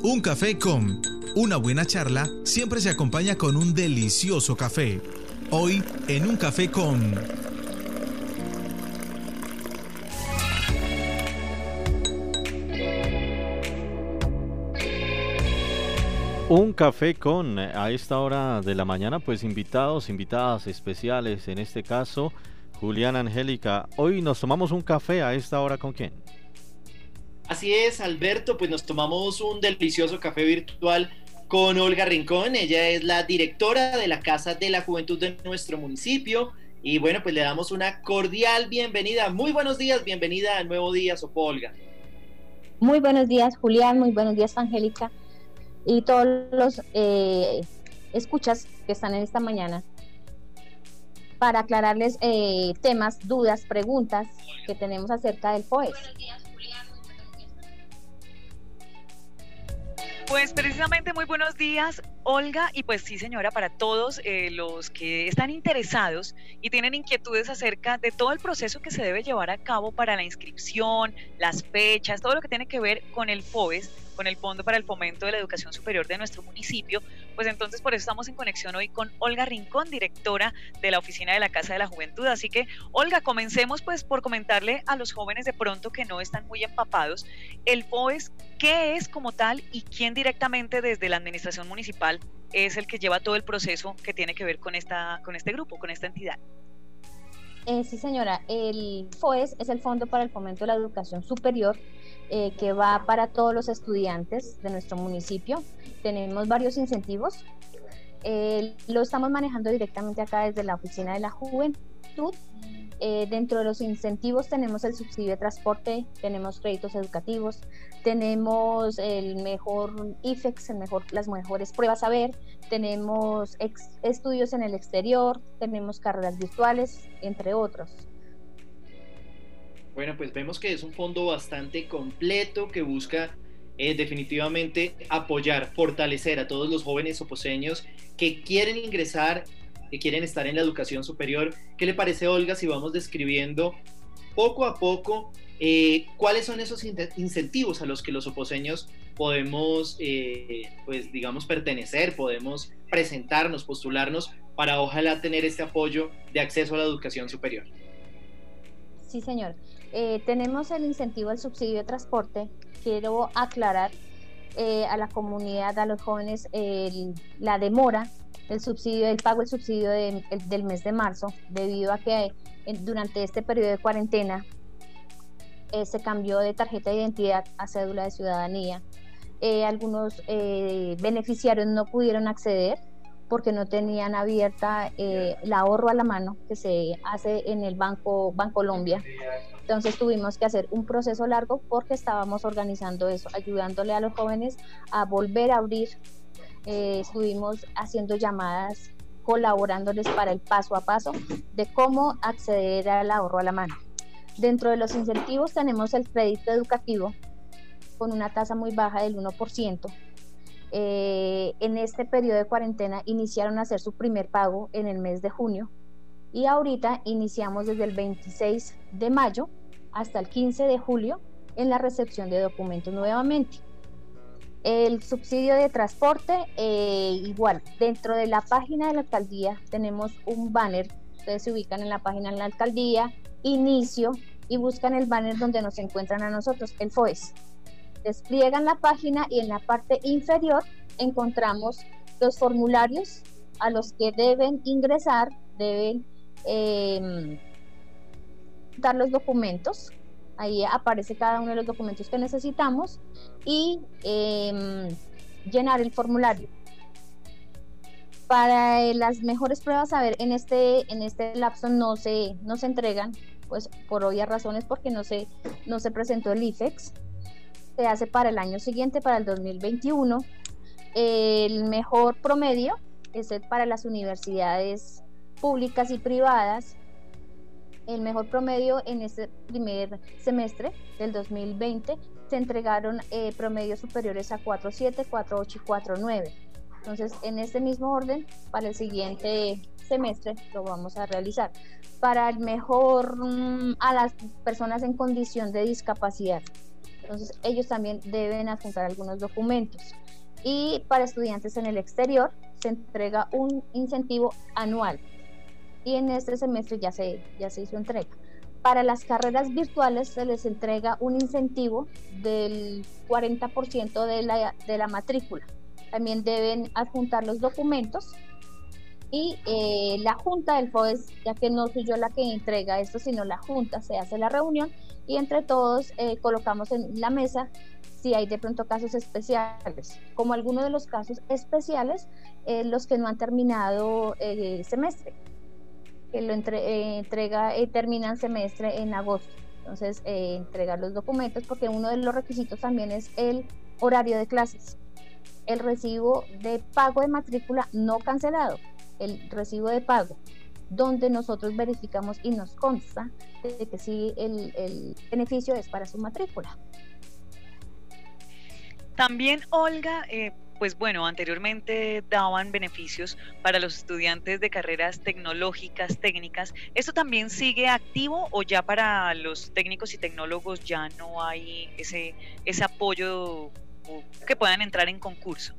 Un café con una buena charla siempre se acompaña con un delicioso café. Hoy en un café con... Un café con a esta hora de la mañana, pues invitados, invitadas especiales, en este caso Julián Angélica. Hoy nos tomamos un café a esta hora con quién? Así es, Alberto, pues nos tomamos un delicioso café virtual con Olga Rincón. Ella es la directora de la Casa de la Juventud de nuestro municipio. Y bueno, pues le damos una cordial bienvenida. Muy buenos días, bienvenida a Nuevo Día, Sopo Olga. Muy buenos días, Julián. Muy buenos días, Angélica y todos los eh, escuchas que están en esta mañana para aclararles eh, temas, dudas, preguntas que tenemos acerca del FOES. Pues precisamente muy buenos días, Olga, y pues sí, señora, para todos eh, los que están interesados y tienen inquietudes acerca de todo el proceso que se debe llevar a cabo para la inscripción, las fechas, todo lo que tiene que ver con el FOES, con el Fondo para el Fomento de la Educación Superior de nuestro municipio, pues entonces por eso estamos en conexión hoy con Olga Rincón, directora de la Oficina de la Casa de la Juventud. Así que, Olga, comencemos pues por comentarle a los jóvenes de pronto que no están muy empapados, el FOES, ¿qué es como tal y quién directamente desde la Administración Municipal es el que lleva todo el proceso que tiene que ver con, esta, con este grupo, con esta entidad? Eh, sí, señora. El FOES es el Fondo para el Fomento de la Educación Superior eh, que va para todos los estudiantes de nuestro municipio. Tenemos varios incentivos. Eh, lo estamos manejando directamente acá desde la Oficina de la Juventud eh, dentro de los incentivos tenemos el subsidio de transporte, tenemos créditos educativos, tenemos el mejor IFEX, las mejores pruebas a ver, tenemos estudios en el exterior, tenemos carreras virtuales, entre otros. Bueno, pues vemos que es un fondo bastante completo que busca eh, definitivamente apoyar, fortalecer a todos los jóvenes oposeños que quieren ingresar que quieren estar en la educación superior. ¿Qué le parece, Olga, si vamos describiendo poco a poco eh, cuáles son esos incentivos a los que los oposeños podemos, eh, pues digamos, pertenecer, podemos presentarnos, postularnos para ojalá tener este apoyo de acceso a la educación superior? Sí, señor. Eh, tenemos el incentivo al subsidio de transporte. Quiero aclarar a la comunidad, a los jóvenes, la demora el subsidio, el pago del subsidio del mes de marzo, debido a que durante este periodo de cuarentena eh, se cambió de tarjeta de identidad a cédula de ciudadanía. Eh, algunos eh, beneficiarios no pudieron acceder porque no tenían abierta el ahorro a la mano que se hace en el Banco Bancolombia. Entonces tuvimos que hacer un proceso largo porque estábamos organizando eso, ayudándole a los jóvenes a volver a abrir eh, estuvimos haciendo llamadas colaborándoles para el paso a paso de cómo acceder al ahorro a la mano. Dentro de los incentivos tenemos el crédito educativo con una tasa muy baja del 1%. Eh, en este periodo de cuarentena iniciaron a hacer su primer pago en el mes de junio y ahorita iniciamos desde el 26 de mayo hasta el 15 de julio en la recepción de documentos nuevamente. El subsidio de transporte, eh, igual, dentro de la página de la alcaldía tenemos un banner, ustedes se ubican en la página de la alcaldía, inicio, y buscan el banner donde nos encuentran a nosotros, el FOES. Despliegan la página y en la parte inferior encontramos los formularios a los que deben ingresar, deben em, dar los documentos Ahí aparece cada uno de los documentos que necesitamos y em, llenar el formulario. Para las mejores pruebas, a ver, en este, en este lapso no se, no se entregan, pues por obvias razones, porque no se, no se presentó el IFEX. Se hace para el año siguiente, para el 2021. El mejor promedio es para las universidades públicas y privadas el mejor promedio en este primer semestre del 2020 se entregaron eh, promedios superiores a 4.7, 4.8 y 4.9. Entonces, en este mismo orden, para el siguiente semestre lo vamos a realizar. Para el mejor mm, a las personas en condición de discapacidad, Entonces ellos también deben adjuntar algunos documentos. Y para estudiantes en el exterior se entrega un incentivo anual. Y en este semestre ya se, ya se hizo entrega. Para las carreras virtuales se les entrega un incentivo del 40% de la, de la matrícula. También deben adjuntar los documentos y eh, la junta del FOES, ya que no soy yo la que entrega esto, sino la junta, se hace la reunión y entre todos eh, colocamos en la mesa si hay de pronto casos especiales, como algunos de los casos especiales, eh, los que no han terminado el semestre, que lo entrega, terminan semestre en agosto. Entonces, entregar los documentos, porque uno de los requisitos también es el horario de clases, el recibo de pago de matrícula no cancelado el recibo de pago, donde nosotros verificamos y nos consta de que sí el, beneficio es para su matrícula. También, Olga, eh, pues bueno, anteriormente daban beneficios para los estudiantes de carreras tecnológicas, técnicas. ¿Esto también sigue activo o ya para los técnicos y tecnólogos ya no hay ese, ese apoyo que puedan entrar en concurso?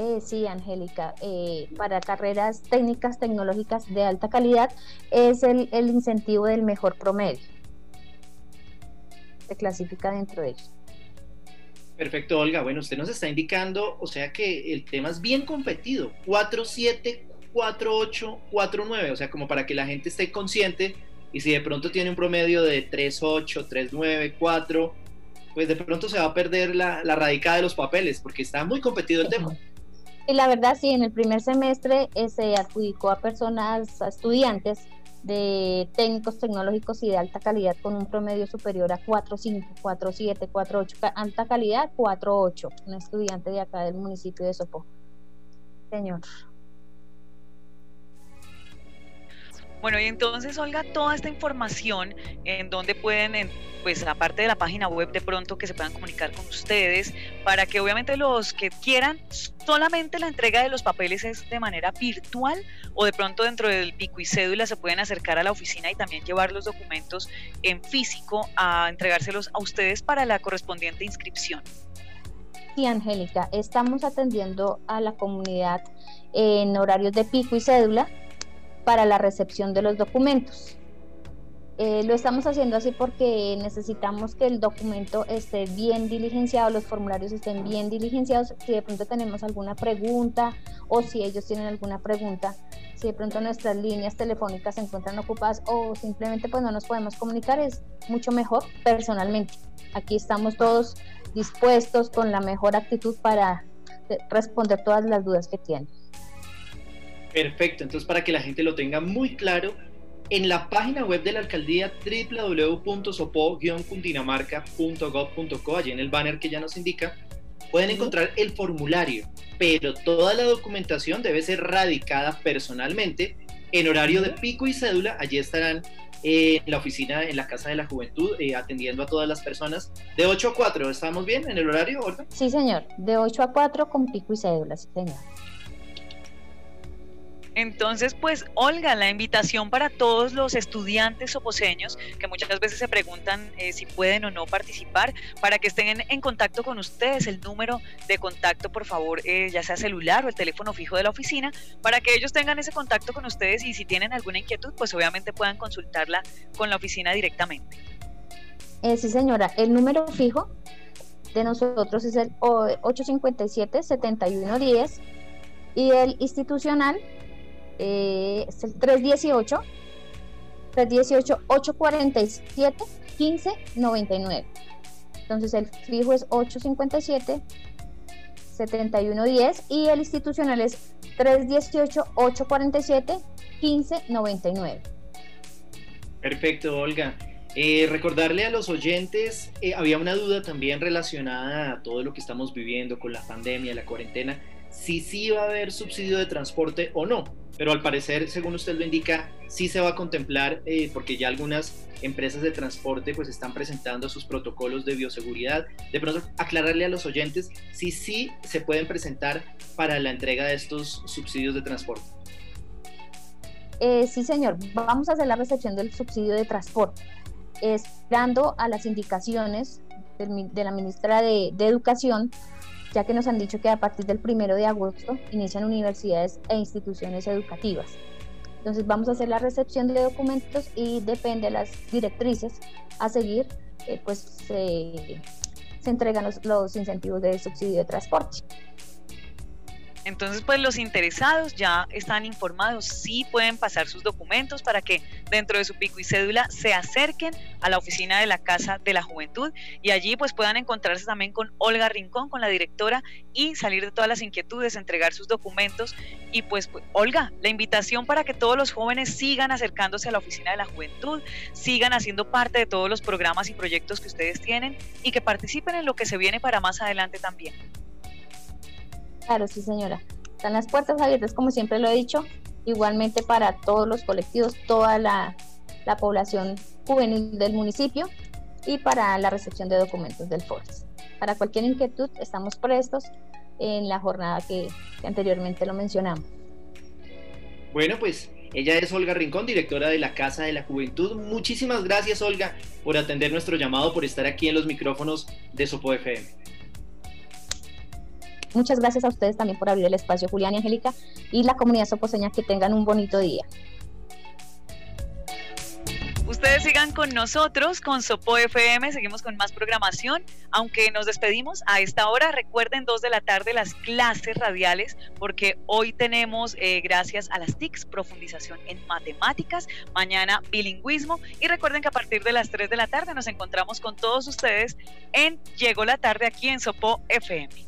Eh, sí, Angélica, eh, para carreras técnicas tecnológicas de alta calidad es el, incentivo del mejor promedio. Se clasifica dentro de ellos. Perfecto, Olga. Bueno, usted nos está indicando, o sea que el tema es bien competido. 4-7, 4-8, 4-9, o sea, como para que la gente esté consciente y si de pronto tiene un promedio de 3-8, 3-9, 4, pues de pronto se va a perder la, la radicada de los papeles porque está muy competido el tema. Y la verdad, sí, en el primer semestre eh, se adjudicó a personas, a estudiantes de técnicos tecnológicos y de alta calidad con un promedio superior a 4.5, 4.7, 4.8, alta calidad 4.8, un estudiante de acá del municipio de Sopó. Señor. Bueno, y entonces, Olga, toda esta información en donde pueden, pues aparte de la página web, de pronto que se puedan comunicar con ustedes, para que obviamente los que quieran, solamente la entrega de los papeles es de manera virtual o de pronto dentro del pico y cédula se pueden acercar a la oficina y también llevar los documentos en físico a entregárselos a ustedes para la correspondiente inscripción. Sí, Angélica, estamos atendiendo a la comunidad en horarios de pico y cédula para la recepción de los documentos. Eh, lo estamos haciendo así porque necesitamos que el documento esté bien diligenciado, los formularios estén bien diligenciados. Si de pronto tenemos alguna pregunta o si ellos tienen alguna pregunta, si de pronto nuestras líneas telefónicas se encuentran ocupadas o simplemente pues no nos podemos comunicar, es mucho mejor personalmente. Aquí estamos todos dispuestos con la mejor actitud para responder todas las dudas que tienen. Perfecto, entonces para que la gente lo tenga muy claro, en la página web de la alcaldía www.sopo-cundinamarca.gov.co, allí en el banner que ya nos indica, pueden encontrar el formulario, pero toda la documentación debe ser radicada personalmente en horario de pico y cédula. Allí estarán en la oficina, en la Casa de la Juventud, eh, atendiendo a todas las personas. De 8 a 4, ¿estamos bien en el horario? Sí, señor, de 8 a 4 con pico y cédula, sí, señor. Entonces, pues, Olga, la invitación para todos los estudiantes oposeños que muchas veces se preguntan eh, si pueden o no participar, para que estén en, contacto con ustedes, el número de contacto, por favor, eh, ya sea celular o el teléfono fijo de la oficina, para que ellos tengan ese contacto con ustedes y si tienen alguna inquietud, pues obviamente puedan consultarla con la oficina directamente. Eh, sí, señora, el número fijo de nosotros es el 857-7110 y el institucional eh, es el 318 318 847 1599. Entonces el fijo es 857 7110 y el institucional es 318 847 1599. Perfecto, Olga. Eh, recordarle a los oyentes, eh, había una duda también relacionada a todo lo que estamos viviendo con la pandemia, la cuarentena, si sí va a haber subsidio de transporte o no pero al parecer, según usted lo indica, sí se va a contemplar eh, porque ya algunas empresas de transporte pues están presentando sus protocolos de bioseguridad. De pronto, aclararle a los oyentes si sí se pueden presentar para la entrega de estos subsidios de transporte. Sí, señor, vamos a hacer la recepción del subsidio de transporte, esperando a las indicaciones de la ministra de, Educación, ya que nos han dicho que a partir del primero de agosto inician universidades e instituciones educativas. Entonces vamos a hacer la recepción de documentos y depende de las directrices a seguir, eh, pues se entregan los incentivos de subsidio de transporte. Entonces, pues los interesados ya están informados, sí pueden pasar sus documentos para que dentro de su pico y cédula se acerquen a la oficina de la Casa de la Juventud y allí pues puedan encontrarse también con Olga Rincón, con la directora y salir de todas las inquietudes, entregar sus documentos y pues, pues Olga, la invitación para que todos los jóvenes sigan acercándose a la oficina de la Juventud, sigan haciendo parte de todos los programas y proyectos que ustedes tienen y que participen en lo que se viene para más adelante también. Claro, sí, señora. Están las puertas abiertas, como siempre lo he dicho, igualmente para todos los colectivos, toda la, población juvenil del municipio y para la recepción de documentos del FORES. Para cualquier inquietud, estamos prestos en la jornada que, que anteriormente lo mencionamos. Bueno, pues ella es Olga Rincón, directora de la Casa de la Juventud. Muchísimas gracias, Olga, por atender nuestro llamado, por estar aquí en los micrófonos de Sopo FM. Muchas gracias a ustedes también por abrir el espacio, Julián y Angélica, y la comunidad soposeña, que tengan un bonito día. Ustedes sigan con nosotros, con Sopo FM, seguimos con más programación. Aunque nos despedimos a esta hora, recuerden dos de la tarde las clases radiales, porque hoy tenemos, eh, gracias a las TICs, profundización en matemáticas, mañana bilingüismo. Y recuerden que a partir de las 3 de la tarde nos encontramos con todos ustedes en Llegó la tarde aquí en Sopo FM.